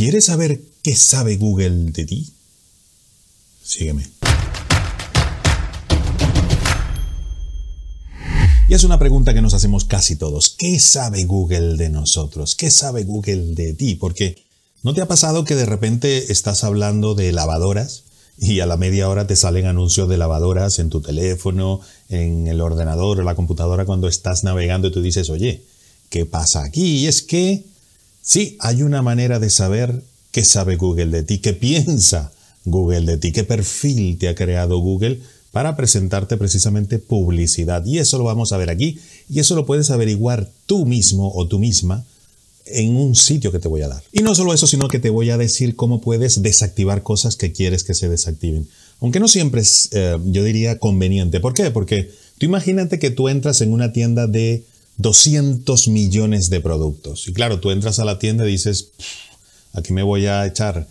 ¿Quieres saber qué sabe Google de ti? Sígueme. Y es una pregunta que nos hacemos casi todos. ¿Qué sabe Google de nosotros? ¿Qué sabe Google de ti? Porque ¿no te ha pasado que de repente estás hablando de lavadoras y a la media hora te salen anuncios de lavadoras en tu teléfono, en el ordenador o la computadora cuando estás navegando y tú dices, oye, ¿qué pasa aquí? Y es que sí, hay una manera de saber qué sabe Google de ti, qué piensa Google de ti, qué perfil te ha creado Google para presentarte precisamente publicidad. Y eso lo vamos a ver aquí y eso lo puedes averiguar tú mismo o tú misma en un sitio que te voy a dar. Y no solo eso, sino que te voy a decir cómo puedes desactivar cosas que quieres que se desactiven. Aunque no siempre es, eh, yo diría, conveniente. ¿Por qué? Porque tú imagínate que tú entras en una tienda de 200 millones de productos. Y claro, tú entras a la tienda y dices, aquí me voy a echar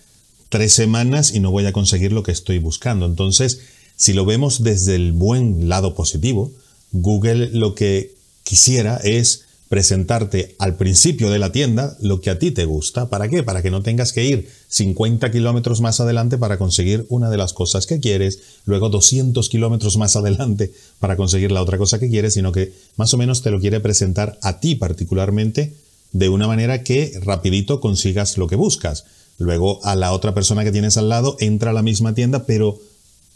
tres semanas y no voy a conseguir lo que estoy buscando. Entonces, si lo vemos desde el buen lado positivo, Google lo que quisiera es presentarte al principio de la tienda lo que a ti te gusta. ¿Para qué? Para que no tengas que ir 50 kilómetros más adelante para conseguir una de las cosas que quieres, luego 200 kilómetros más adelante para conseguir la otra cosa que quieres, sino que más o menos te lo quiere presentar a ti particularmente de una manera que rapidito consigas lo que buscas. Luego a la otra persona que tienes al lado entra a la misma tienda, pero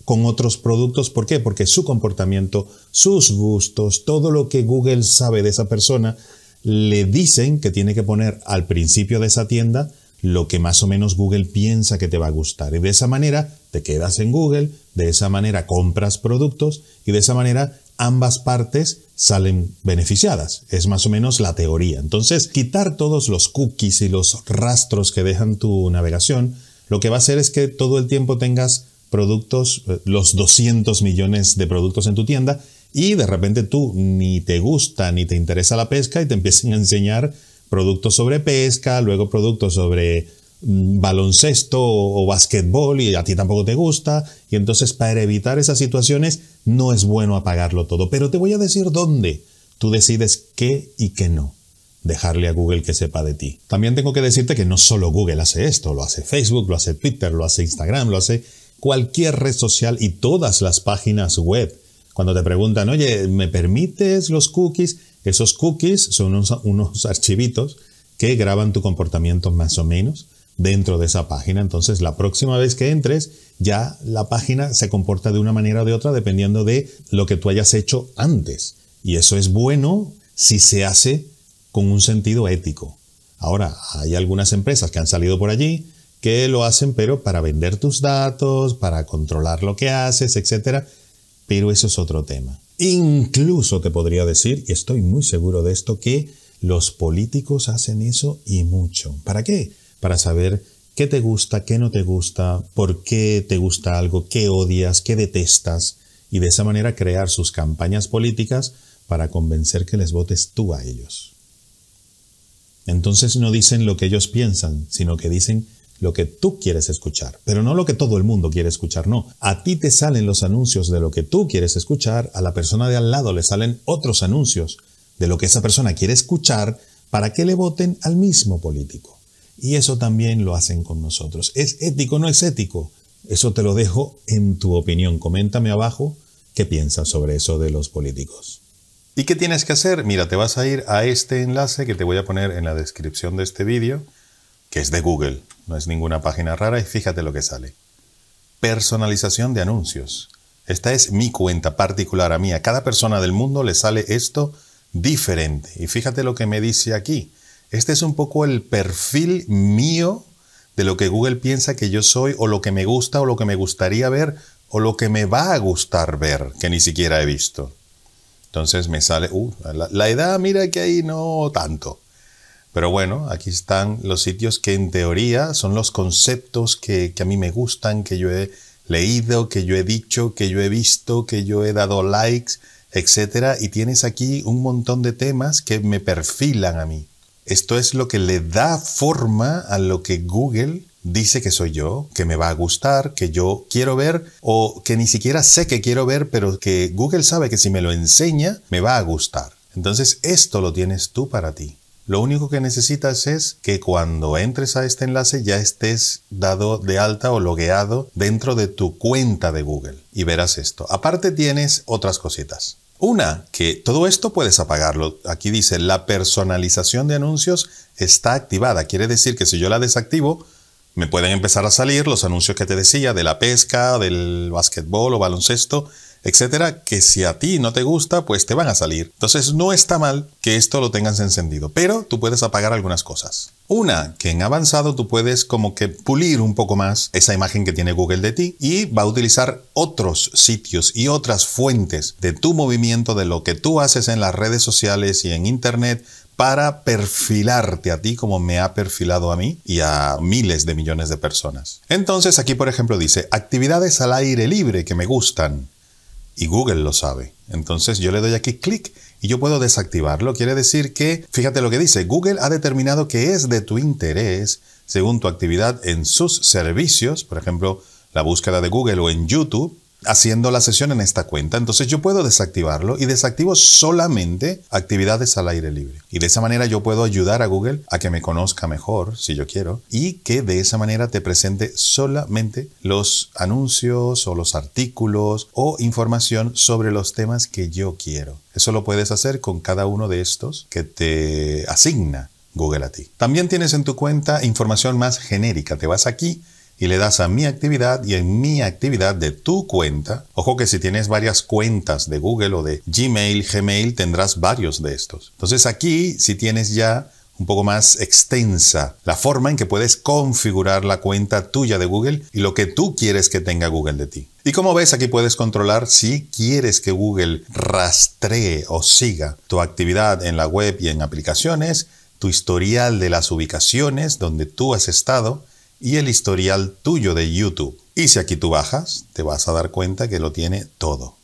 con otros productos. ¿Por qué? Porque su comportamiento, sus gustos, todo lo que Google sabe de esa persona, le dicen que tiene que poner al principio de esa tienda lo que más o menos Google piensa que te va a gustar. Y de esa manera te quedas en Google, de esa manera compras productos y de esa manera ambas partes salen beneficiadas. Es más o menos la teoría. Entonces, quitar todos los cookies y los rastros que dejan tu navegación, lo que va a hacer es que todo el tiempo tengas productos, eh, los 200 millones de productos en tu tienda y de repente tú ni te gusta ni te interesa la pesca y te empiezan a enseñar productos sobre pesca, luego productos sobre mm, baloncesto o, basquetbol y a ti tampoco te gusta y entonces para evitar esas situaciones no es bueno apagarlo todo, pero te voy a decir dónde tú decides qué y qué no dejarle a Google que sepa de ti. También tengo que decirte que no solo Google hace esto, lo hace Facebook, lo hace Twitter, lo hace Instagram, lo hace cualquier red social y todas las páginas web. Cuando te preguntan, oye, ¿me permites los cookies? Esos cookies son unos, archivitos que graban tu comportamiento más o menos dentro de esa página. Entonces, la próxima vez que entres, ya la página se comporta de una manera o de otra dependiendo de lo que tú hayas hecho antes. Y eso es bueno si se hace con un sentido ético. Ahora, hay algunas empresas que han salido por allí que lo hacen pero para vender tus datos, para controlar lo que haces, etc. Pero eso es otro tema. Incluso te podría decir, y estoy muy seguro de esto, que los políticos hacen eso y mucho. ¿Para qué? Para saber qué te gusta, qué no te gusta, por qué te gusta algo, qué odias, qué detestas, y de esa manera crear sus campañas políticas para convencer que les votes tú a ellos. Entonces no dicen lo que ellos piensan, sino que dicen lo que tú quieres escuchar, pero no lo que todo el mundo quiere escuchar, no. A ti te salen los anuncios de lo que tú quieres escuchar, a la persona de al lado le salen otros anuncios de lo que esa persona quiere escuchar para que le voten al mismo político. Y eso también lo hacen con nosotros. ¿Es ético no es ético? Eso te lo dejo en tu opinión. Coméntame abajo qué piensas sobre eso de los políticos. ¿Y qué tienes que hacer? Mira, te vas a ir a este enlace que te voy a poner en la descripción de este vídeo que es de Google, no es ninguna página rara y fíjate lo que sale. Personalización de anuncios. Esta es mi cuenta particular a mí. A cada persona del mundo le sale esto diferente. Y fíjate lo que me dice aquí. Este es un poco el perfil mío de lo que Google piensa que yo soy o lo que me gusta o lo que me gustaría ver o lo que me va a gustar ver, que ni siquiera he visto. Entonces me sale, uh, la, la edad, mira que ahí no tanto. Pero bueno, aquí están los sitios que en teoría son los conceptos que, a mí me gustan, que yo he leído, que yo he dicho, que yo he visto, que yo he dado likes, etc. Y tienes aquí un montón de temas que me perfilan a mí. Esto es lo que le da forma a lo que Google dice que soy yo, que me va a gustar, que yo quiero ver o que ni siquiera sé que quiero ver, pero que Google sabe que si me lo enseña, me va a gustar. Entonces esto lo tienes tú para ti. Lo único que necesitas es que cuando entres a este enlace ya estés dado de alta o logueado dentro de tu cuenta de Google y verás esto. Aparte tienes otras cositas. Una, que todo esto puedes apagarlo. Aquí dice, la personalización de anuncios está activada. Quiere decir que si yo la desactivo, me pueden empezar a salir los anuncios que te decía de la pesca, del básquetbol o baloncesto, etcétera, que si a ti no te gusta, pues te van a salir. Entonces no está mal que esto lo tengas encendido, pero tú puedes apagar algunas cosas. Una, que en avanzado tú puedes como que pulir un poco más esa imagen que tiene Google de ti y va a utilizar otros sitios y otras fuentes de tu movimiento, de lo que tú haces en las redes sociales y en Internet para perfilarte a ti como me ha perfilado a mí y a miles de millones de personas. Entonces aquí por ejemplo dice actividades al aire libre que me gustan y Google lo sabe. Entonces yo le doy aquí clic y yo puedo desactivarlo. Quiere decir que, fíjate lo que dice, Google ha determinado que es de tu interés según tu actividad en sus servicios, por ejemplo, la búsqueda de Google o en YouTube, haciendo la sesión en esta cuenta. Entonces yo puedo desactivarlo y desactivo solamente actividades al aire libre. Y de esa manera yo puedo ayudar a Google a que me conozca mejor, si yo quiero, y que de esa manera te presente solamente los anuncios o los artículos o información sobre los temas que yo quiero. Eso lo puedes hacer con cada uno de estos que te asigna Google a ti. También tienes en tu cuenta información más genérica. Te vas aquí y le das a mi actividad y en mi actividad de tu cuenta. Ojo que si tienes varias cuentas de Google o de Gmail, Gmail, tendrás varios de estos. Entonces aquí, si tienes ya un poco más extensa la forma en que puedes configurar la cuenta tuya de Google y lo que tú quieres que tenga Google de ti. Y como ves, aquí puedes controlar si quieres que Google rastree o siga tu actividad en la web y en aplicaciones, tu historial de las ubicaciones donde tú has estado, y el historial tuyo de YouTube. Y si aquí tú bajas, te vas a dar cuenta que lo tiene todo.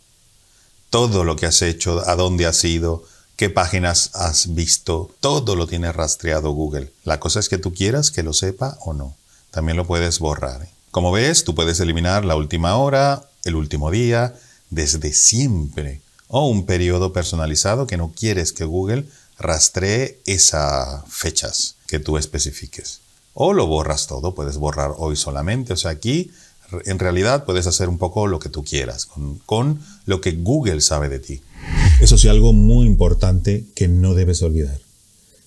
Todo lo que has hecho, a dónde has ido, qué páginas has visto, todo lo tiene rastreado Google. La cosa es que tú quieras que lo sepa o no. También lo puedes borrar. Como ves, tú puedes eliminar la última hora, el último día, desde siempre, o un periodo personalizado que no quieres que Google rastree esas fechas que tú especifiques o lo borras todo, puedes borrar hoy solamente. O sea, aquí en realidad puedes hacer un poco lo que tú quieras con, lo que Google sabe de ti. Eso sí, algo muy importante que no debes olvidar.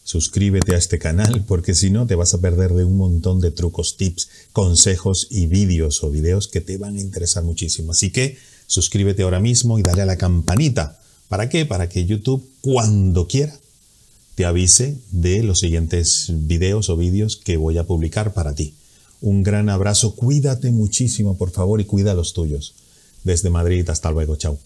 Suscríbete a este canal porque si no te vas a perder de un montón de trucos, tips, consejos y vídeos o videos que te van a interesar muchísimo. Así que suscríbete ahora mismo y dale a la campanita. ¿Para qué? Para que YouTube cuando quiera te avise de los siguientes videos o vídeos que voy a publicar para ti. Un gran abrazo, cuídate muchísimo por favor y cuida a los tuyos. Desde Madrid, hasta luego, chao.